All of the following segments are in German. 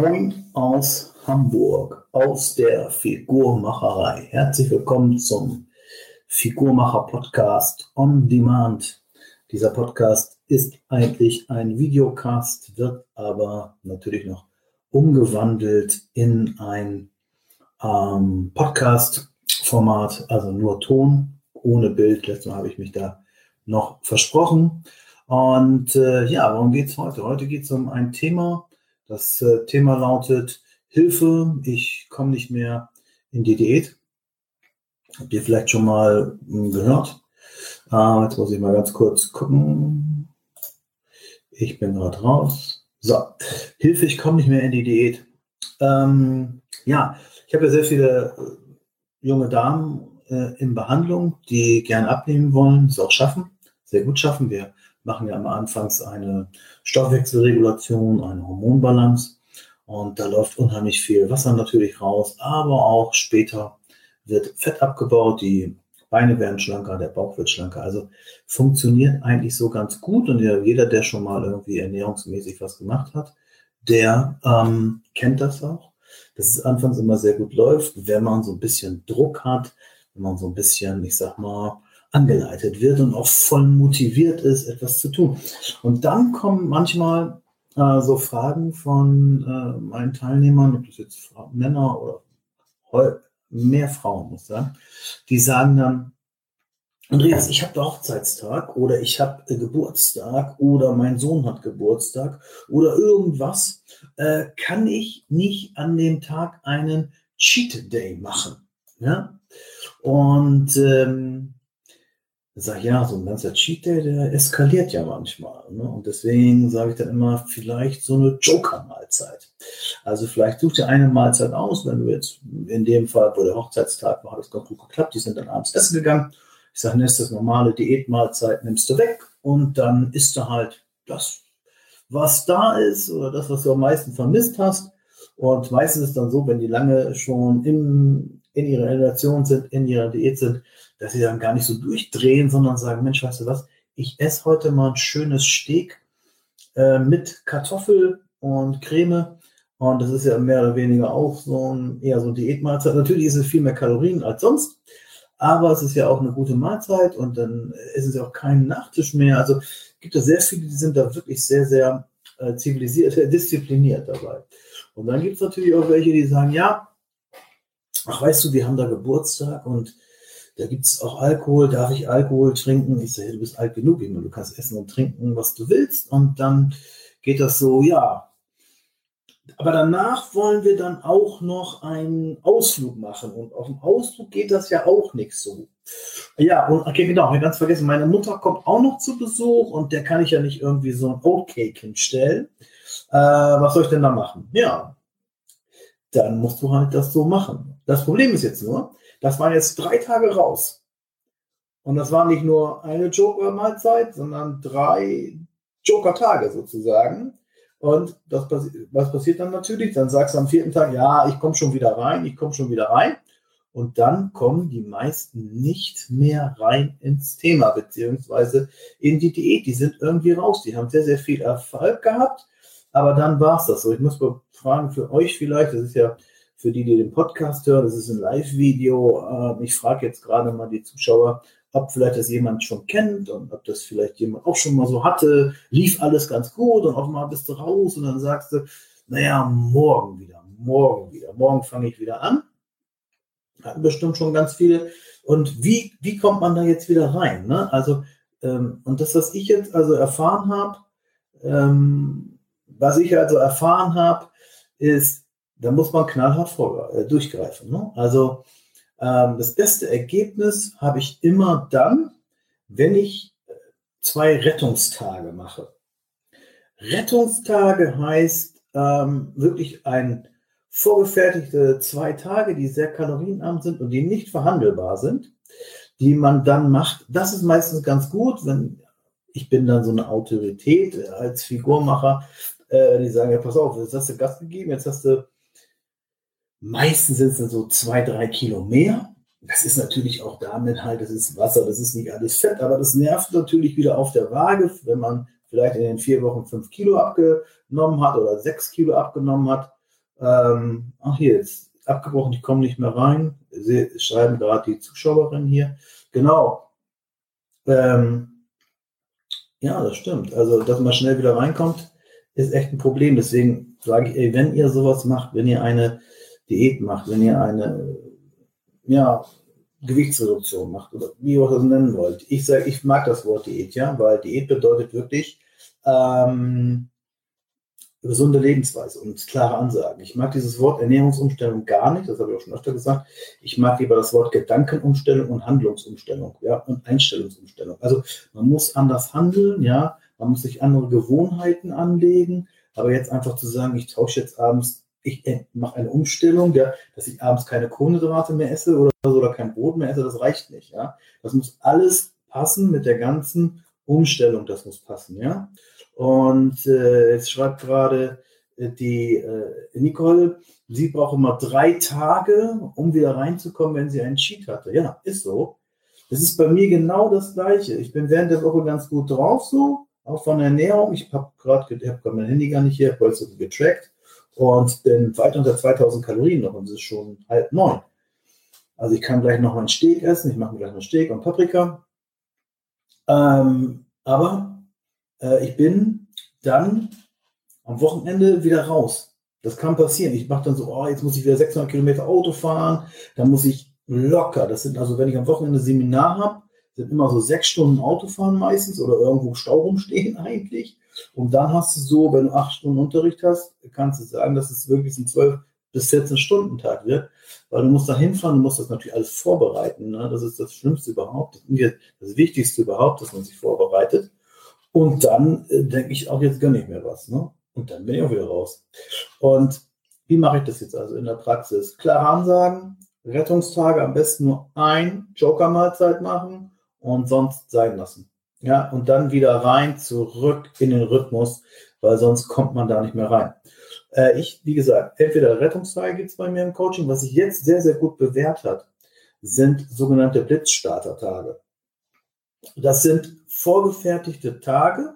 Moin aus Hamburg, aus der Figurmacherei. Herzlich willkommen zum Figurmacher Podcast on Demand. Dieser Podcast ist eigentlich ein Videocast, wird aber natürlich noch umgewandelt in ein ähm, Podcast-Format, also nur Ton, ohne Bild. Letztes Mal habe ich mich da noch versprochen. Und äh, ja, worum geht es heute? Heute geht es um ein Thema, das äh, Thema lautet Hilfe, ich komme nicht mehr in die Diät. Habt ihr vielleicht schon mal hm, gehört? Äh, jetzt muss ich mal ganz kurz gucken. Ich bin gerade raus. So, Hilfe, ich komme nicht mehr in die Diät. Ähm, ja, ich habe ja sehr viele äh, junge Damen äh, in Behandlung, die gern abnehmen wollen, es auch schaffen, sehr gut schaffen. Wir machen ja am Anfangs eine Stoffwechselregulation, eine Hormonbalance. Und da läuft unheimlich viel Wasser natürlich raus, aber auch später wird Fett abgebaut, die Beine werden schlanker, der Bauch wird schlanker. Also funktioniert eigentlich so ganz gut. Und jeder, der schon mal irgendwie ernährungsmäßig was gemacht hat, der ähm, kennt das auch, dass es anfangs immer sehr gut läuft, wenn man so ein bisschen Druck hat, wenn man so ein bisschen, ich sag mal, angeleitet wird und auch voll motiviert ist, etwas zu tun. Und dann kommen manchmal äh, so Fragen von äh, meinen Teilnehmern, ob das jetzt Männer oder mehr Frauen, muss sagen, die sagen dann, Andreas, ich habe Hochzeitstag oder ich habe äh, Geburtstag oder mein Sohn hat Geburtstag oder irgendwas, äh, kann ich nicht an dem Tag einen Cheat Day machen. Ja? Und ähm, sage ja, so ein ganzer Cheat Day, der eskaliert ja manchmal. Ne? Und deswegen sage ich dann immer, vielleicht so eine Joker-Mahlzeit. Also vielleicht such dir eine Mahlzeit aus, wenn du jetzt in dem Fall, wo der Hochzeitstag war, hat es ganz gut geklappt, die sind dann abends essen gegangen. Ich sage, nimmst das normale Diätmahlzeit, nimmst du weg und dann isst du halt das, was da ist oder das, was du am meisten vermisst hast. Und meistens ist es dann so, wenn die lange schon im, in ihrer Relation sind, in ihrer Diät sind, dass sie dann gar nicht so durchdrehen, sondern sagen, Mensch, weißt du was, ich esse heute mal ein schönes Steak äh, mit Kartoffel und Creme. Und das ist ja mehr oder weniger auch so ein, eher so eine Diätmahlzeit. Natürlich ist es viel mehr Kalorien als sonst, aber es ist ja auch eine gute Mahlzeit und dann ist es ja auch kein Nachtisch mehr. Also gibt es sehr viele, die sind da wirklich sehr, sehr äh, zivilisiert, äh, diszipliniert dabei. Und dann gibt es natürlich auch welche, die sagen, ja, ach weißt du, wir haben da Geburtstag und da gibt es auch Alkohol, darf ich Alkohol trinken? Ich sage, du bist alt genug, du kannst essen und trinken, was du willst. Und dann geht das so, ja. Aber danach wollen wir dann auch noch einen Ausflug machen. Und auf dem Ausflug geht das ja auch nicht so. Ja, und okay, genau, ganz vergessen, meine Mutter kommt auch noch zu Besuch und der kann ich ja nicht irgendwie so ein Oatcake hinstellen. Äh, was soll ich denn da machen? Ja, dann musst du halt das so machen. Das Problem ist jetzt nur, das waren jetzt drei Tage raus. Und das war nicht nur eine Joker-Mahlzeit, sondern drei Joker-Tage sozusagen. Und das, was passiert dann natürlich? Dann sagst du am vierten Tag, ja, ich komme schon wieder rein, ich komme schon wieder rein. Und dann kommen die meisten nicht mehr rein ins Thema, beziehungsweise in die Diät. Die sind irgendwie raus. Die haben sehr, sehr viel Erfolg gehabt, aber dann war es das so. Ich muss mal fragen für euch vielleicht, das ist ja für die, die den Podcast hören, das ist ein Live-Video. Ähm, ich frage jetzt gerade mal die Zuschauer, ob vielleicht das jemand schon kennt und ob das vielleicht jemand auch schon mal so hatte. Lief alles ganz gut und auf einmal bist du raus und dann sagst du, naja, morgen wieder, morgen wieder, morgen fange ich wieder an. Hatten bestimmt schon ganz viele. Und wie, wie kommt man da jetzt wieder rein? Ne? Also, ähm, und das, was ich jetzt also erfahren habe, ähm, was ich also erfahren habe, ist, da muss man knallhart vor, äh, durchgreifen. Ne? Also ähm, das beste Ergebnis habe ich immer dann, wenn ich äh, zwei Rettungstage mache. Rettungstage heißt ähm, wirklich ein vorgefertigte zwei Tage, die sehr kalorienarm sind und die nicht verhandelbar sind, die man dann macht. Das ist meistens ganz gut, wenn ich bin dann so eine Autorität als Figurmacher, äh, die sagen, ja, pass auf, jetzt hast du Gas gegeben, jetzt hast du Meistens sind es dann so zwei, drei Kilo mehr. Das ist natürlich auch damit halt, das ist Wasser, das ist nicht alles Fett, aber das nervt natürlich wieder auf der Waage, wenn man vielleicht in den vier Wochen fünf Kilo abgenommen hat oder sechs Kilo abgenommen hat. Ähm, ach, hier, jetzt abgebrochen, ich komme nicht mehr rein. Sie schreiben gerade die Zuschauerin hier. Genau. Ähm, ja, das stimmt. Also, dass man schnell wieder reinkommt, ist echt ein Problem. Deswegen sage ich, ey, wenn ihr sowas macht, wenn ihr eine Diät macht, wenn ihr eine ja, Gewichtsreduktion macht oder wie ihr das nennen wollt. Ich sage, ich mag das Wort Diät, ja, weil Diät bedeutet wirklich ähm, gesunde Lebensweise und klare Ansagen. Ich mag dieses Wort Ernährungsumstellung gar nicht, das habe ich auch schon öfter gesagt. Ich mag lieber das Wort Gedankenumstellung und Handlungsumstellung, ja, und Einstellungsumstellung. Also man muss anders handeln, ja, man muss sich andere Gewohnheiten anlegen, aber jetzt einfach zu sagen, ich tausche jetzt abends, ich äh, mache eine Umstellung, ja, dass ich abends keine Kohlenhydrate mehr esse oder, oder kein Brot mehr esse, das reicht nicht, ja. Das muss alles passen mit der ganzen Umstellung, das muss passen, ja. Und äh, jetzt schreibt gerade äh, die äh, Nicole, sie braucht immer drei Tage, um wieder reinzukommen, wenn sie einen Cheat hatte. Ja, ist so. Das ist bei mir genau das Gleiche. Ich bin während der Woche ganz gut drauf, so, auch von der Ernährung. Ich habe gerade hab mein Handy gar nicht hier, weil es so getrackt und bin weit unter 2000 Kalorien noch und es ist schon halb neun. Also ich kann gleich noch mein Steak essen. Ich mache mir gleich noch Steak und Paprika. Ähm, aber äh, ich bin dann am Wochenende wieder raus. Das kann passieren. Ich mache dann so, oh, jetzt muss ich wieder 600 Kilometer Auto fahren. Dann muss ich locker, das sind also, wenn ich am Wochenende Seminar habe, sind immer so sechs Stunden Autofahren meistens oder irgendwo Stau rumstehen eigentlich. Und dann hast du so, wenn du acht Stunden Unterricht hast, kannst du sagen, dass es wirklich ein 12 bis 14 Stunden Tag wird, weil du musst da hinfahren, du musst das natürlich alles vorbereiten. Ne? Das ist das Schlimmste überhaupt, das Wichtigste überhaupt, dass man sich vorbereitet. Und dann äh, denke ich auch, jetzt gönne ich mir was. Ne? Und dann bin ich auch wieder raus. Und wie mache ich das jetzt also in der Praxis? Klare Ansagen, Rettungstage am besten nur ein Joker-Mahlzeit machen und sonst sein lassen. Ja, und dann wieder rein, zurück in den Rhythmus, weil sonst kommt man da nicht mehr rein. Äh, ich, wie gesagt, entweder Rettungstage gibt es bei mir im Coaching, was sich jetzt sehr, sehr gut bewährt hat, sind sogenannte Blitzstarter-Tage. Das sind vorgefertigte Tage,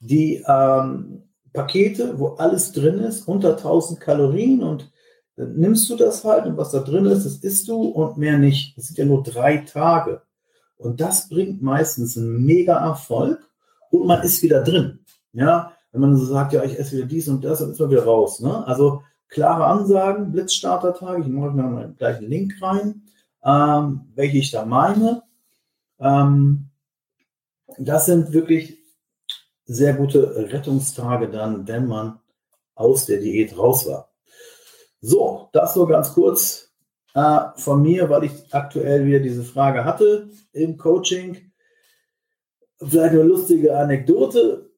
die ähm, Pakete, wo alles drin ist, unter 1000 Kalorien und dann nimmst du das halt und was da drin ist, das isst du und mehr nicht. Das sind ja nur drei Tage. Und das bringt meistens einen mega Erfolg und man ist wieder drin. Ja, wenn man so sagt, ja, ich esse wieder dies und das, dann ist man wieder raus. Ne? Also klare Ansagen, Blitzstartertage, ich mache mal gleich einen Link rein, ähm, welche ich da meine. Ähm, das sind wirklich sehr gute Rettungstage dann, wenn man aus der Diät raus war. So, das so ganz kurz äh, von mir, weil ich aktuell wieder diese Frage hatte im Coaching. Vielleicht eine lustige Anekdote.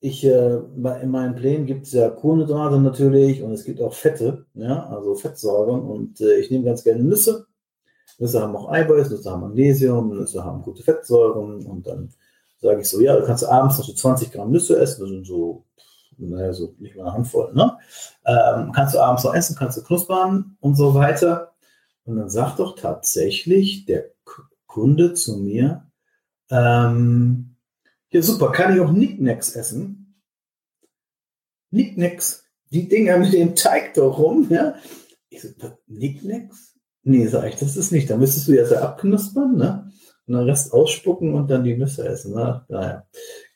Ich, äh, in meinen Plänen gibt es ja Kohlenhydrate natürlich und es gibt auch Fette, ja, also Fettsäuren und äh, ich nehme ganz gerne Nüsse Nüsse haben auch Eiweiß, Nüsse haben Magnesium, Nüsse haben gute Fettsäuren und dann sage ich so, ja, du kannst abends noch so 20 Gramm Nüsse essen, das sind so, naja, so nicht mal eine Handvoll, ne? Ähm, kannst du abends noch essen, kannst du knuspern und so weiter. Und dann sagt doch tatsächlich der Kunde zu mir, ähm, ja super, kann ich auch Nicknacks essen? Nicknacks, die Dinger mit dem Teig doch rum, ja? Ich so, Nicknacks? Nee, sag ich, das ist nicht. Da müsstest du ja so abknuspern, ne? Und den Rest ausspucken und dann die Nüsse essen. Ne? Naja.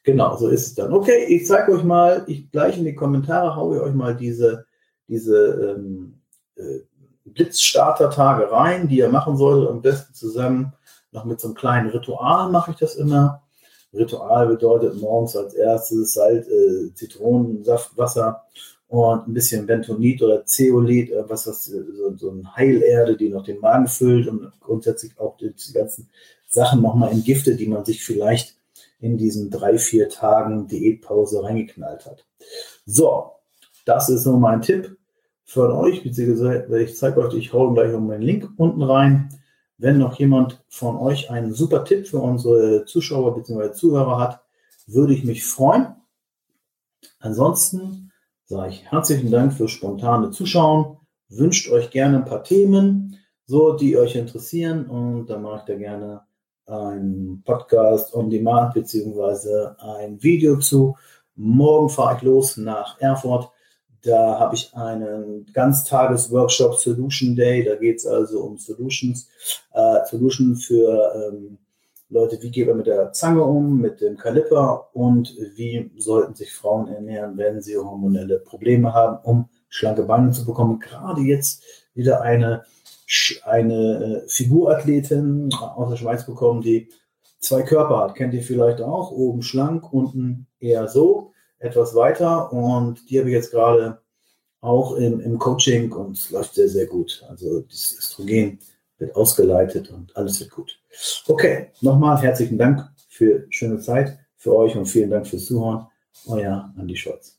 Genau, so ist es dann. Okay, ich zeige euch mal, ich gleich in die Kommentare haue ich euch mal diese, diese ähm, äh, Blitzstarter-Tage rein, die ihr machen solltet, am besten zusammen noch mit so einem kleinen Ritual mache ich das immer. Ritual bedeutet morgens als erstes Salz, äh, Zitronensaft, Wasser und ein bisschen Bentonit oder Zeolit, äh, was das, äh, so, so ein Heilerde, die noch den Magen füllt und grundsätzlich auch die ganzen Sachen nochmal entgiftet, die man sich vielleicht in diesen drei, vier Tagen Diätpause reingeknallt hat. So, das ist nur mein Tipp für euch, beziehungsweise ich zeige euch, ich hau gleich noch meinen Link unten rein. Wenn noch jemand von euch einen super Tipp für unsere Zuschauer bzw. Zuhörer hat, würde ich mich freuen. Ansonsten sage ich herzlichen Dank fürs spontane Zuschauen. Wünscht euch gerne ein paar Themen, so die euch interessieren und dann mache ich da gerne einen Podcast on Demand beziehungsweise ein Video zu. Morgen fahre ich los nach Erfurt, Da habe ich einen Ganztages-Workshop Solution Day. Da geht es also um Solutions, äh, Solution für ähm, Leute, wie geht man mit der Zange um, mit dem Kaliper und wie sollten sich Frauen ernähren, wenn sie hormonelle Probleme haben, um schlanke Beine zu bekommen. Gerade jetzt wieder eine, eine äh, Figurathletin aus der Schweiz bekommen, die zwei Körper hat. Kennt ihr vielleicht auch? Oben schlank, unten eher so, etwas weiter. Und die habe ich jetzt gerade auch im, im Coaching und es läuft sehr, sehr gut. Also das Östrogen wird ausgeleitet und alles wird gut. Okay, nochmal herzlichen Dank für schöne Zeit für euch und vielen Dank fürs Zuhören. Euer Andi Scholz.